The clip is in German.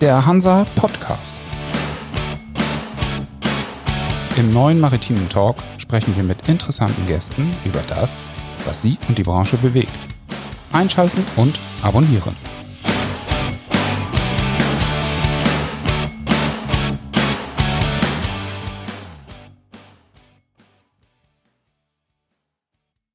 der Hansa Podcast. Im neuen Maritimen Talk sprechen wir mit interessanten Gästen über das, was sie und die Branche bewegt. Einschalten und abonnieren.